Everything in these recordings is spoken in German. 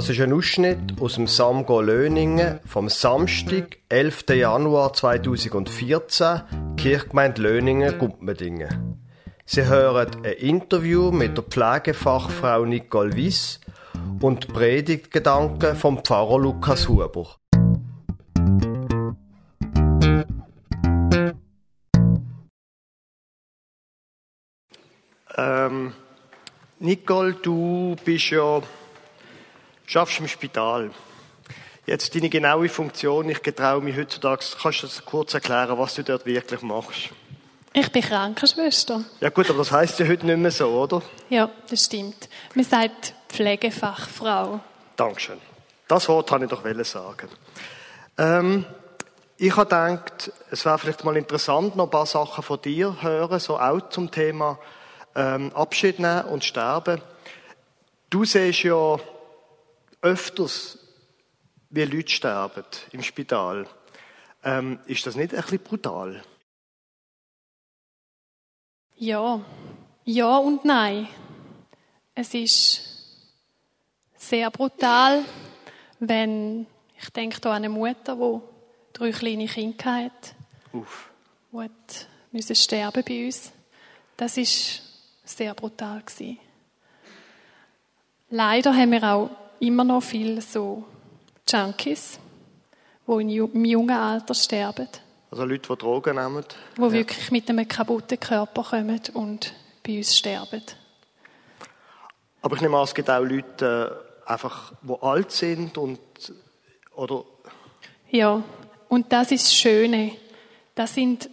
Das ist ein Ausschnitt aus dem Samgo Löningen vom Samstag, 11. Januar 2014, Kirchgemeinde Löningen, Gumpmedingen. Sie hören ein Interview mit der Pflegefachfrau Nicole Wiss und Predigtgedanken vom Pfarrer Lukas Huber. Ähm, Nicole, du bist ja schaffst im Spital. Jetzt deine genaue Funktion, ich getraue mich heutzutage, kannst du das kurz erklären, was du dort wirklich machst? Ich bin Krankenschwester. Ja gut, aber das heißt ja heute nicht mehr so, oder? Ja, das stimmt. Man sagt Pflegefachfrau. Dankeschön. Das Wort habe ich doch sagen. Ähm, ich habe gedacht, es wäre vielleicht mal interessant, noch ein paar Sachen von dir hören, so auch zum Thema ähm, Abschied nehmen und sterben. Du siehst ja öfters, wie Leute sterben im Spital. Ähm, ist das nicht ein bisschen brutal? Ja, ja und nein. Es ist sehr brutal, wenn ich denke da an eine Mutter, die drei kleine Kinder hat, Uff. die müssen sterben bei uns. Das ist sehr brutal gewesen. Leider haben wir auch immer noch viele so Junkies, die im jungen Alter sterben. Also Leute, die Drogen nehmen? Die ja. wirklich mit einem kaputten Körper kommen und bei uns sterben. Aber ich nehme an, es gibt auch Leute, äh, einfach, die alt sind und, oder? Ja, und das ist das Schöne. Das sind,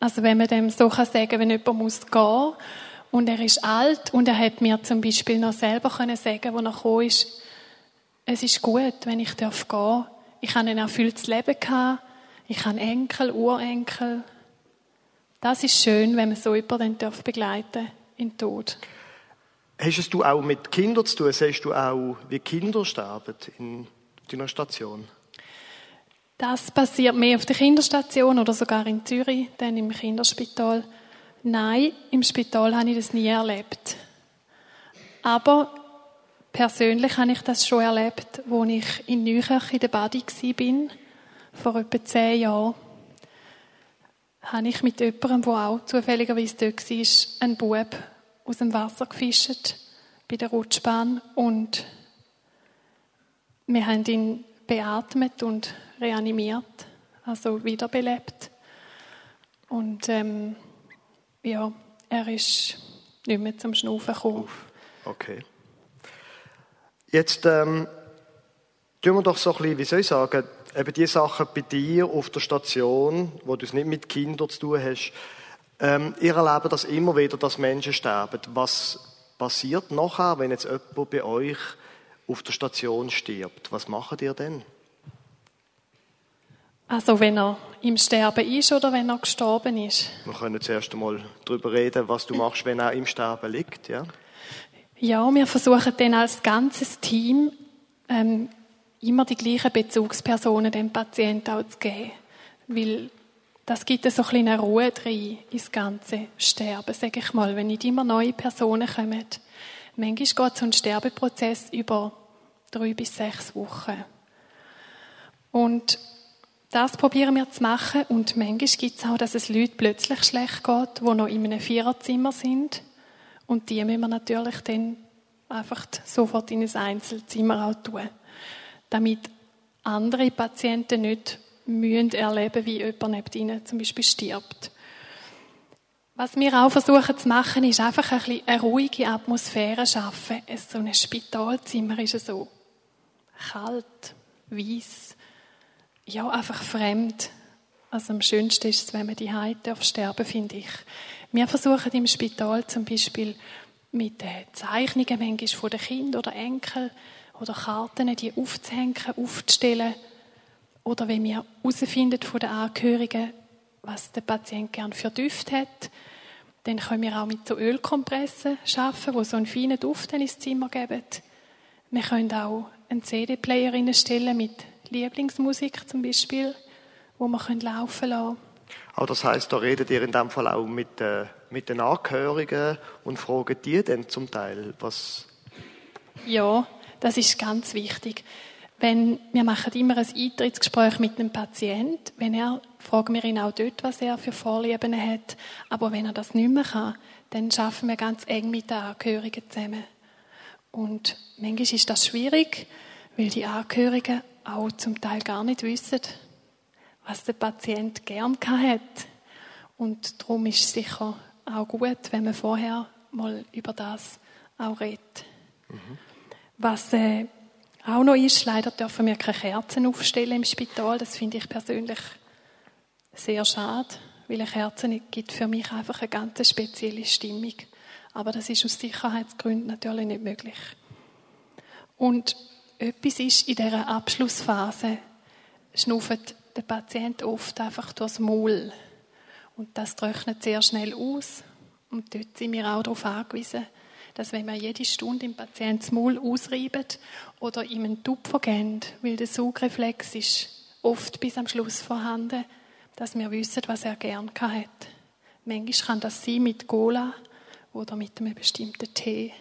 also wenn man dem so kann sagen, wenn jemand muss gehen und er ist alt und er hat mir zum Beispiel noch selber können sagen, wo er gekommen ist, es ist gut, wenn ich darf gehen. Ich habe ein erfülltes Leben gehabt. Ich habe Enkel, Urenkel. Das ist schön, wenn man so jemanden darf begleiten in den Tod. Hast du auch mit Kindern zu tun? Siehst du auch, wie Kinder sterben in deiner Station? Das passiert mehr auf der Kinderstation oder sogar in Zürich, dann im Kinderspital. Nein, im Spital habe ich das nie erlebt. Aber Persönlich habe ich das schon erlebt, als ich in Neukirch in der Badi war, vor etwa zehn Jahren. Habe ich mit jemandem, der auch zufälligerweise dort war, einen Bub aus dem Wasser gefischt, bei der Rutschbahn. Und wir haben ihn beatmet und reanimiert, also wiederbelebt. Und ähm, ja, er ist nicht mehr zum Schnaufen gekommen. Okay. Jetzt ähm, tun wir doch so ein bisschen, wie soll ich sagen, eben die Sachen bei dir auf der Station, wo du es nicht mit Kindern zu tun hast, ähm, ihr erlebt das immer wieder, dass Menschen sterben. Was passiert nachher, wenn jetzt jemand bei euch auf der Station stirbt? Was macht ihr denn? Also wenn er im Sterben ist oder wenn er gestorben ist? Wir können zuerst einmal darüber reden, was du machst, wenn er im Sterben liegt, ja? Ja, wir versuchen dann als ganzes Team ähm, immer die gleichen Bezugspersonen dem Patienten auch zu geben. Weil das gibt so ein eine Ruhe drin ins ganze Sterben, sage ich mal, wenn nicht immer neue Personen kommen. Manchmal geht so ein Sterbeprozess über drei bis sechs Wochen. Und das probieren wir zu machen und manchmal gibt es auch, dass es Leute plötzlich schlecht geht, die noch in einem Viererzimmer sind und die müssen wir natürlich dann einfach sofort in ein Einzelzimmer auch tun. Damit andere Patienten nicht müssen erleben, wie jemand neben ihnen zum Beispiel stirbt. Was wir auch versuchen zu machen, ist einfach ein bisschen eine ruhige Atmosphäre schaffen. So ein Spitalzimmer ist so kalt, weiss, ja, einfach fremd. Also am schönsten ist es, wenn man die darf sterben, finde ich. Wir versuchen im Spital zum Beispiel mit Zeichnungen manchmal von den Kindern oder Enkel oder Karten, die aufzuhängen, aufzustellen. Oder wenn wir herausfinden von den Angehörigen, was der Patient gern für Düfte hat, dann können wir auch mit so Ölkompressen arbeiten, die so einen feinen Duft ins Zimmer geben. Wir können auch einen CD-Player stellen mit Lieblingsmusik zum Beispiel, wo wir laufen lassen können. Aber das heißt, da redet ihr in dem Fall auch mit, äh, mit den Angehörigen und fragen die dann zum Teil, was... Ja, das ist ganz wichtig. Wenn, wir machen immer ein Eintrittsgespräch mit einem Patienten. Wenn er, fragen wir ihn auch dort, was er für Vorlieben hat. Aber wenn er das nicht mehr kann, dann schaffen wir ganz eng mit den Angehörigen zusammen. Und manchmal ist das schwierig, weil die Angehörigen auch zum Teil gar nicht wissen, was der Patient gern hat. Und darum ist es sicher auch gut, wenn man vorher mal über das auch redet. Mhm. Was äh, auch noch ist, leider dürfen wir keine Kerzen aufstellen im Spital. Das finde ich persönlich sehr schade, weil eine Kerze gibt für mich einfach eine ganz spezielle Stimmung. Aber das ist aus Sicherheitsgründen natürlich nicht möglich. Und etwas ist in dieser Abschlussphase, schnauft der Patient oft einfach durchs Maul. Und das trocknet sehr schnell aus. Und dort sind wir auch darauf angewiesen, dass wenn wir jede Stunde im Patienten das Maul ausreiben oder ihm einen Tupfer geben, weil der Saugreflex ist oft bis am Schluss vorhanden, dass wir wissen, was er gern hat. Manchmal kann das sein mit Cola oder mit einem bestimmten Tee.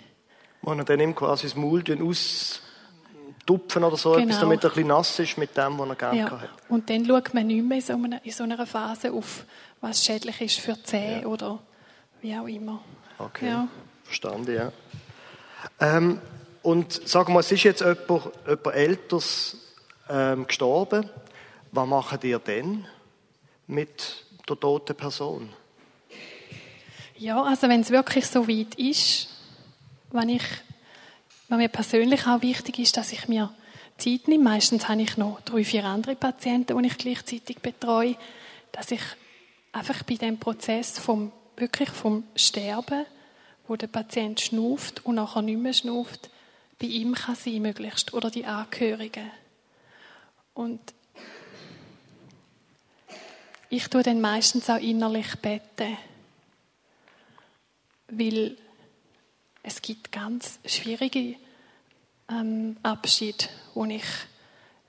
Wo er dann ihm quasi das Maul austupfen oder so, genau. etwas, damit er ein bisschen nass ist mit dem, was er gerne ja. hat. Und dann schaut man nicht mehr in so, einer, in so einer Phase auf, was schädlich ist für die Zähne ja. oder wie auch immer. Okay. Ja. Verstanden, ja. Ähm, und sagen wir, es ist jetzt jemand, jemand Älteres ähm, gestorben. Was macht ihr denn mit der toten Person? Ja, also wenn es wirklich so weit ist, wenn ich, wenn mir persönlich auch wichtig ist, dass ich mir Zeit nehme, meistens habe ich noch drei, vier andere Patienten, die ich gleichzeitig betreue, dass ich einfach bei dem Prozess vom, wirklich vom Sterben wo der Patient schnuft und nachher nicht mehr schnuft, bei ihm kann sein möglichst oder die Angehörigen. Und ich tue dann meistens auch innerlich beten, weil es gibt ganz schwierige ähm, Abschied, wo ich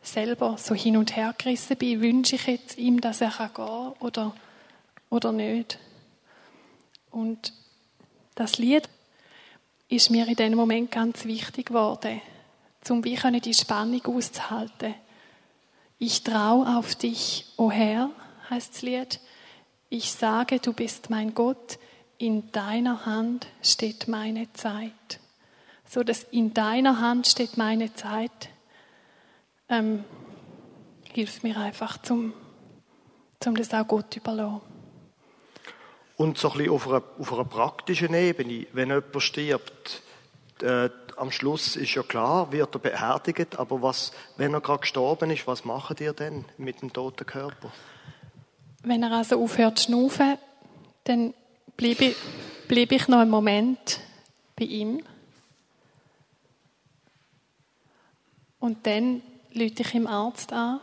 selber so hin und her gerissen bin. Wünsche ich jetzt ihm, dass er gehen kann oder, oder nicht? Und das Lied ist mir in diesem Moment ganz wichtig geworden, um wie können die Spannung auszuhalten. Ich traue auf dich, o oh Herr, heißt das Lied. Ich sage, du bist mein Gott, in deiner Hand steht meine Zeit. So dass in deiner Hand steht meine Zeit, ähm, hilft mir einfach, zum, zum das auch Gott überlassen. Und so ein bisschen auf einer, auf einer praktischen Ebene, wenn jemand stirbt, äh, am Schluss ist ja klar, wird er beerdigt, aber was, wenn er gerade gestorben ist, was macht ihr denn mit dem toten Körper? Wenn er also aufhört zu schnaufen, dann bleibe ich, bleib ich noch einen Moment bei ihm. Und dann lüte ich ihm Arzt an.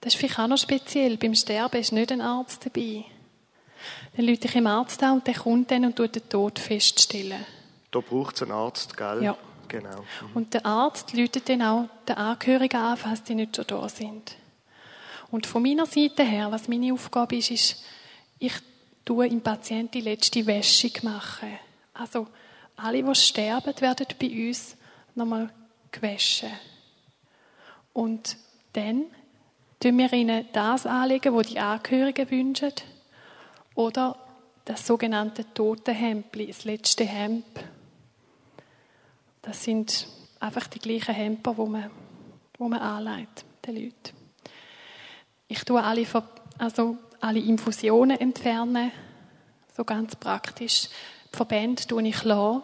Das ist vielleicht auch noch speziell. Beim Sterben ist nicht ein Arzt dabei. Dann rufe ich im Arzt an und der kommt dann und tut den Tod feststellen. Da braucht es einen Arzt, gell? Ja. Genau. Mhm. Und der Arzt läutet dann auch den Angehörigen an, falls die nicht schon da sind. Und von meiner Seite her, was meine Aufgabe ist, ist, ich tue im Patienten die letzte Wäschung machen. Also alle, die sterben, werden bei uns nochmal gewaschen. Und dann tun wir ihnen das anlegen, was die Angehörigen wünschen. Oder das sogenannte Totenhempli, das letzte Hemd. Das sind einfach die gleichen Hemper, wo man, wo man anlegt, den Leuten. Ich tue alle, also alle Infusionen entfernen, so ganz praktisch. Die Verbände tue ich lassen,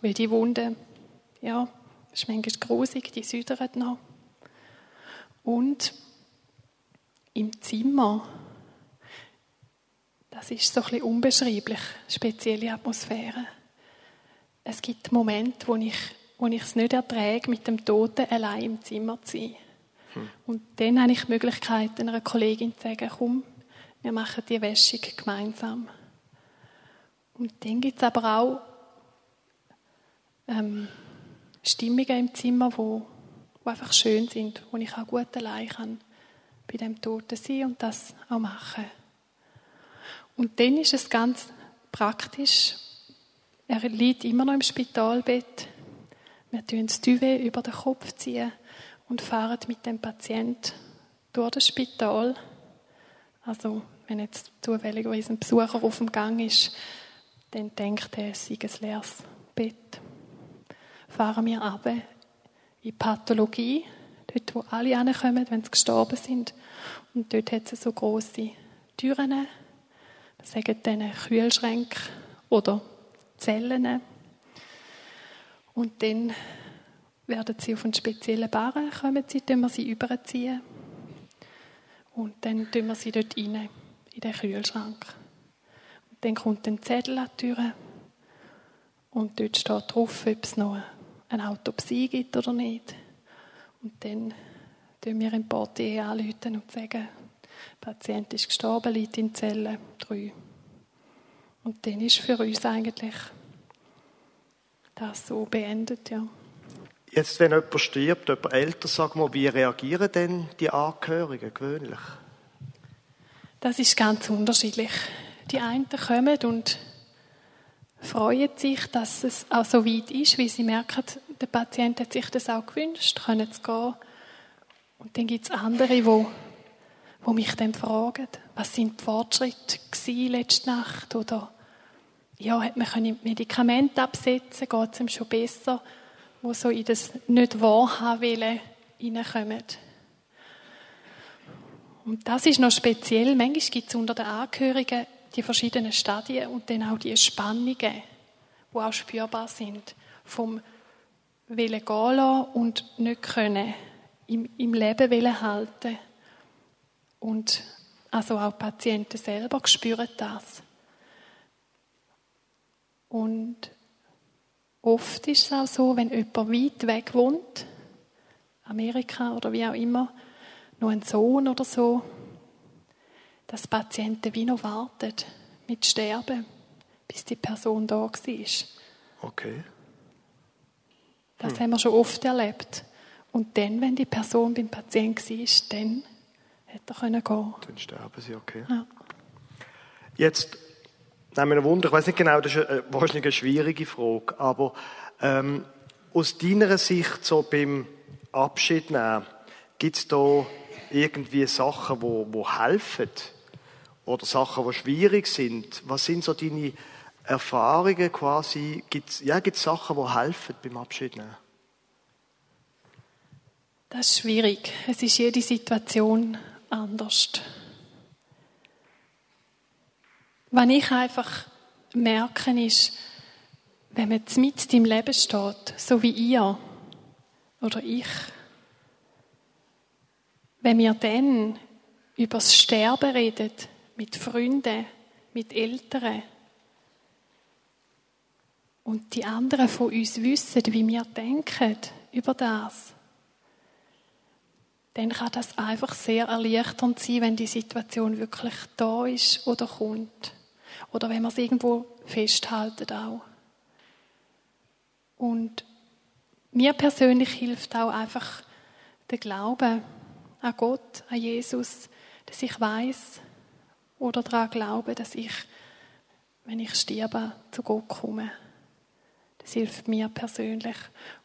weil die Wunde, ja, ist manchmal grusig, die südern noch. Und im Zimmer das ist so ein bisschen unbeschreiblich, spezielle Atmosphäre. Es gibt Momente, wo ich, wo ich es nicht erträge, mit dem Toten allein im Zimmer zu sein. Hm. Und dann habe ich die Möglichkeit, einer Kollegin zu sagen, komm, wir machen die Wäschung gemeinsam. Und dann gibt es aber auch ähm, Stimmungen im Zimmer, wo, wo einfach schön sind, wo ich auch gut allein kann bei dem Toten sein und das auch machen. Und dann ist es ganz praktisch. Er liegt immer noch im Spitalbett. Wir ziehen das Duvet über den Kopf ziehen und fahren mit dem Patienten durch das Spital. Also, wenn jetzt zufälligerweise ein Besucher auf dem Gang ist, dann denkt er, es sei ein leeres Bett. Fahren wir ab in die Pathologie, dort wo alle ankommen, wenn sie gestorben sind. Und dort hat es so große Türen, das sagen dann Kühlschränke oder Zellen. Und dann werden sie auf einen speziellen Barren kommen, sie, wir sie überziehen. Und dann tun wir sie dort rein, in den Kühlschrank. Und dann kommt ein Zettel an die Tür. Und dort steht drauf, ob es noch eine Autopsie gibt oder nicht. Und dann tun wir im Portier anrufen und sagen, der Patient ist gestorben, liegt in Zelle 3. Und dann ist für uns eigentlich das so beendet, ja. Jetzt, wenn jemand stirbt, jemand älter, sag mal, wie reagieren denn die Angehörigen gewöhnlich? Das ist ganz unterschiedlich. Die einen kommen und freuen sich, dass es auch so weit ist, wie sie merken, der Patient hat sich das auch gewünscht, können zu gehen. Und dann gibt es andere, die wo, wo mich dann fragen, was sind die Fortschritte letzte Nacht oder ja, hat man Medikamente absetzen, geht es ihm schon besser, wo so in das nicht wahrhaben wollen, reinkommen. Und das ist noch speziell. Manchmal gibt es unter den Angehörigen die verschiedenen Stadien und dann auch die Spannungen, die auch spürbar sind. Vom Willen gehen und nicht können. Im, im Leben wollen halten. Und also auch Patienten selber spüren das. Und oft ist es auch so, wenn jemand weit weg wohnt, Amerika oder wie auch immer, noch ein Sohn oder so, dass Patienten wie noch warten mit Sterben, bis die Person da war. Okay. Das hm. haben wir schon oft erlebt. Und dann, wenn die Person beim Patienten war, dann hätte er gehen. Dann sterben sie, okay. Ja. Jetzt Nein, mir Wunder, ich weiß nicht genau, das ist eine, wahrscheinlich eine schwierige Frage, aber ähm, aus deiner Sicht so beim Abschied nehmen, gibt es da irgendwie Sachen, wo, wo helfen? Oder Sachen, die schwierig sind? Was sind so deine Erfahrungen quasi? Gibt es ja, Sachen, die helfen beim Abschied nehmen? Das ist schwierig. Es ist jede Situation anders. Was ich einfach merke, ist, wenn man mit im Leben steht, so wie ihr oder ich, wenn wir dann über das Sterben reden, mit Freunden, mit Eltern, und die anderen von uns wissen, wie wir denken über das, dann kann das einfach sehr erleichternd sein, wenn die Situation wirklich da ist oder kommt. Oder wenn man es irgendwo festhalten auch. Und mir persönlich hilft auch einfach der Glaube an Gott, an Jesus, dass ich weiß oder daran glaube, dass ich, wenn ich sterbe, zu Gott komme. Das hilft mir persönlich.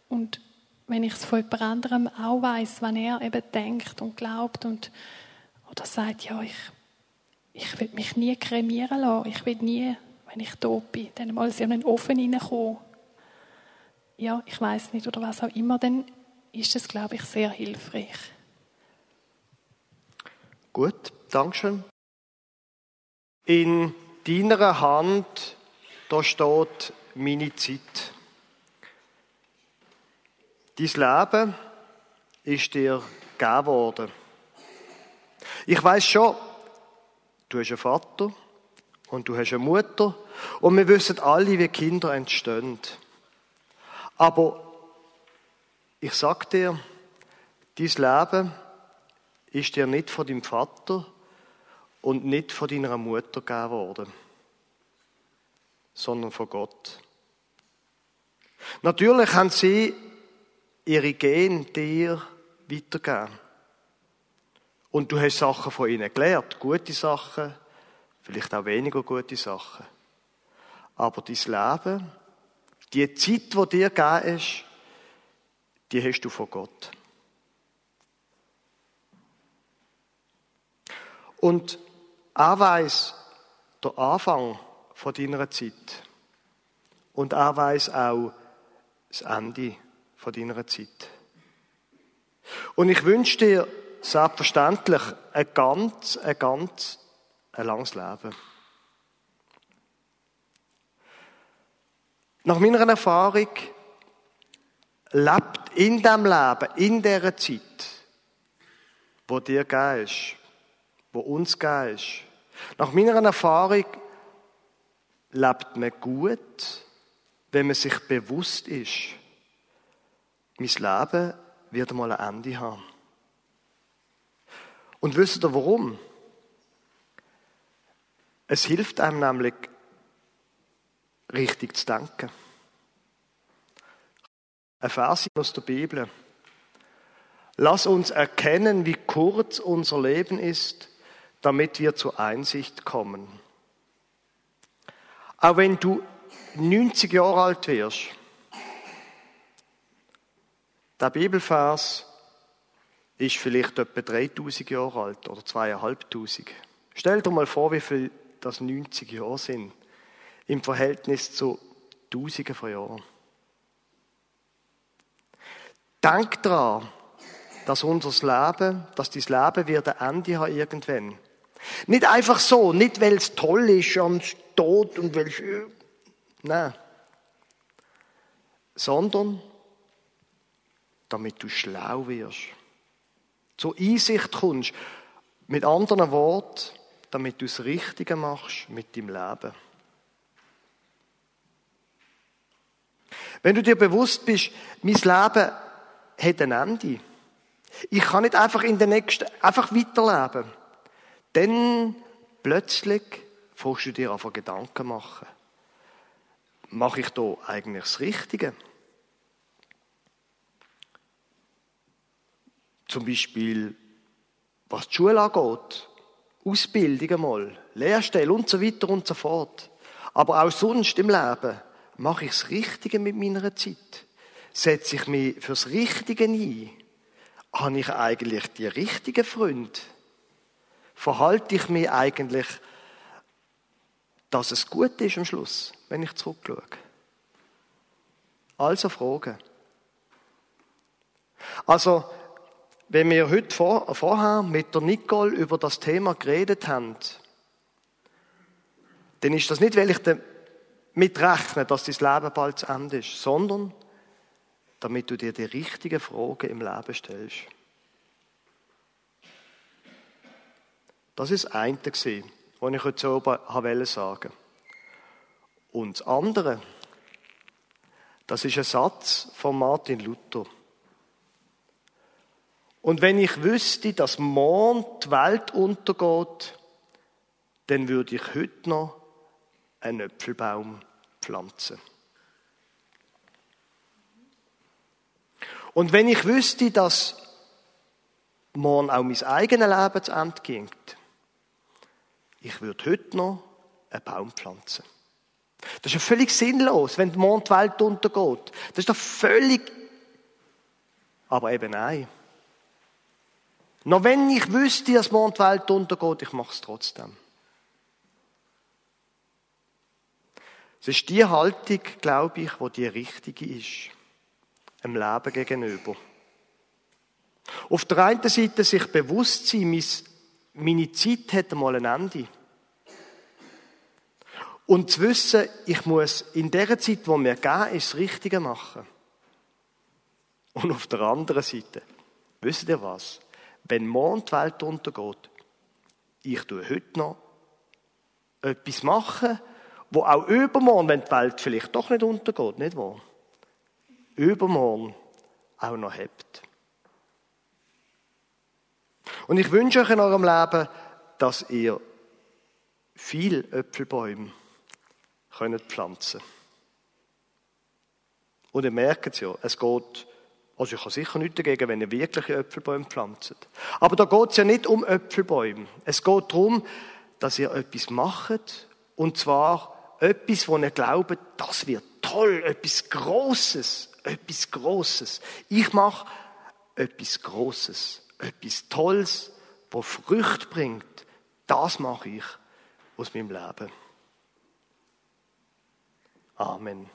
Und wenn ich es von jemand anderem auch weiß, wenn er eben denkt und glaubt und oder sagt, ja, ich ich will mich nie kremieren lassen. Ich will nie, wenn ich tot bin, dann mal in einen Ofen hineinkommen. Ja, ich weiß nicht oder was auch immer, dann ist es, glaube ich, sehr hilfreich. Gut, Dankeschön. In deiner Hand, da steht meine Zeit. Dein Leben ist dir gegeben worden. Ich weiß schon, Du hast einen Vater und du hast eine Mutter und wir wissen alle, wie Kinder entstehen. Aber ich sag dir, dein Leben ist dir nicht von deinem Vater und nicht von deiner Mutter gegeben worden, sondern von Gott. Natürlich haben sie ihre Gene dir weitergegeben. Und du hast Sachen von ihnen gelernt, gute Sachen, vielleicht auch weniger gute Sachen. Aber dein Leben, die Zeit, die dir gegeben ist, die hast du von Gott. Und weiß der Anfang von deiner Zeit. Und weiß auch das Ende von deiner Zeit. Und ich wünsche dir selbstverständlich ein ganz, ein ganz ein langes Leben. Nach meiner Erfahrung lebt in dem Leben, in dieser Zeit, wo dir gegeben wo uns gegeben nach meiner Erfahrung lebt man gut, wenn man sich bewusst ist, mein Leben wird einmal ein Ende haben. Und wisst ihr warum? Es hilft einem nämlich, richtig zu denken. Ein Vers aus der Bibel. Lass uns erkennen, wie kurz unser Leben ist, damit wir zur Einsicht kommen. Auch wenn du 90 Jahre alt wirst, der Bibelvers ist vielleicht etwa 3000 Jahre alt oder 2500. Stell dir mal vor, wie viel das 90 Jahre sind im Verhältnis zu Tausenden von Jahren. Denk daran, dass unser Leben, dass dein Leben wird ein Ende haben irgendwann. Nicht einfach so, nicht weil es toll ist und tot und weil es, nein. Sondern, damit du schlau wirst. Zur Einsicht kommst. Mit anderen Worten, damit du das Richtige machst mit deinem Leben. Wenn du dir bewusst bist, mein Leben hat ein Ende. Ich kann nicht einfach in der nächsten, einfach weiterleben. Dann plötzlich fängst du dir einfach Gedanken machen. Mache ich da eigentlich das Richtige? Zum Beispiel, was die Schule angeht. Ausbildung einmal, Lehrstelle und so weiter und so fort. Aber auch sonst im Leben mache ich das Richtige mit meiner Zeit. Setze ich mich fürs Richtige ein? Habe ich eigentlich die richtigen Freunde? Verhalte ich mich eigentlich, dass es gut ist am Schluss, wenn ich zurückschaue? Also Fragen. Also, wenn wir heute vor, vorher mit der Nicole über das Thema geredet haben, dann ist das nicht, weil ich damit rechne, dass dein Leben bald zu Ende ist, sondern damit du dir die richtigen Fragen im Leben stellst. Das ist das eine, was ich heute oben sagen wollte. Und das andere, das ist ein Satz von Martin Luther. Und wenn ich wüsste, dass morgen die Welt untergeht, dann würde ich heute noch einen Äpfelbaum pflanzen. Und wenn ich wüsste, dass morgen auch mein eigenes Leben zu Ende ging, ich würde heute noch einen Baum pflanzen. Das ist ja völlig sinnlos, wenn die Welt untergeht. Das ist doch völlig, aber eben nein. Noch wenn ich wüsste, dass morgen die Welt untergeht, ich mache es trotzdem. Es ist die Haltung, glaube ich, wo die richtige ist. Im Leben gegenüber. Auf der einen Seite sich bewusst sein, meine Zeit hat einmal ein Ende. Und zu wissen, ich muss in der Zeit, wo mir gegeben ist, das Richtige machen. Und auf der anderen Seite, wisst ihr was? Wenn morgen die Welt untergeht, ich tue heute noch etwas machen, wo auch übermorgen, wenn die Welt vielleicht doch nicht untergeht, nicht wahr? Übermorgen auch noch hebt. Und ich wünsche euch in eurem Leben, dass ihr viel Äpfelbäume könnt pflanzen. Und ihr merkt es ja, es geht also ich habe sicher nichts dagegen, wenn ihr wirkliche Äpfelbäume pflanzt. Aber da geht es ja nicht um Äpfelbäume. Es geht darum, dass ihr etwas macht, und zwar etwas, wo ihr glaubt, das wird toll, etwas Großes, etwas Großes. Ich mache etwas Großes, etwas Tolles, wo Früchte bringt. Das mache ich aus meinem Leben. Amen.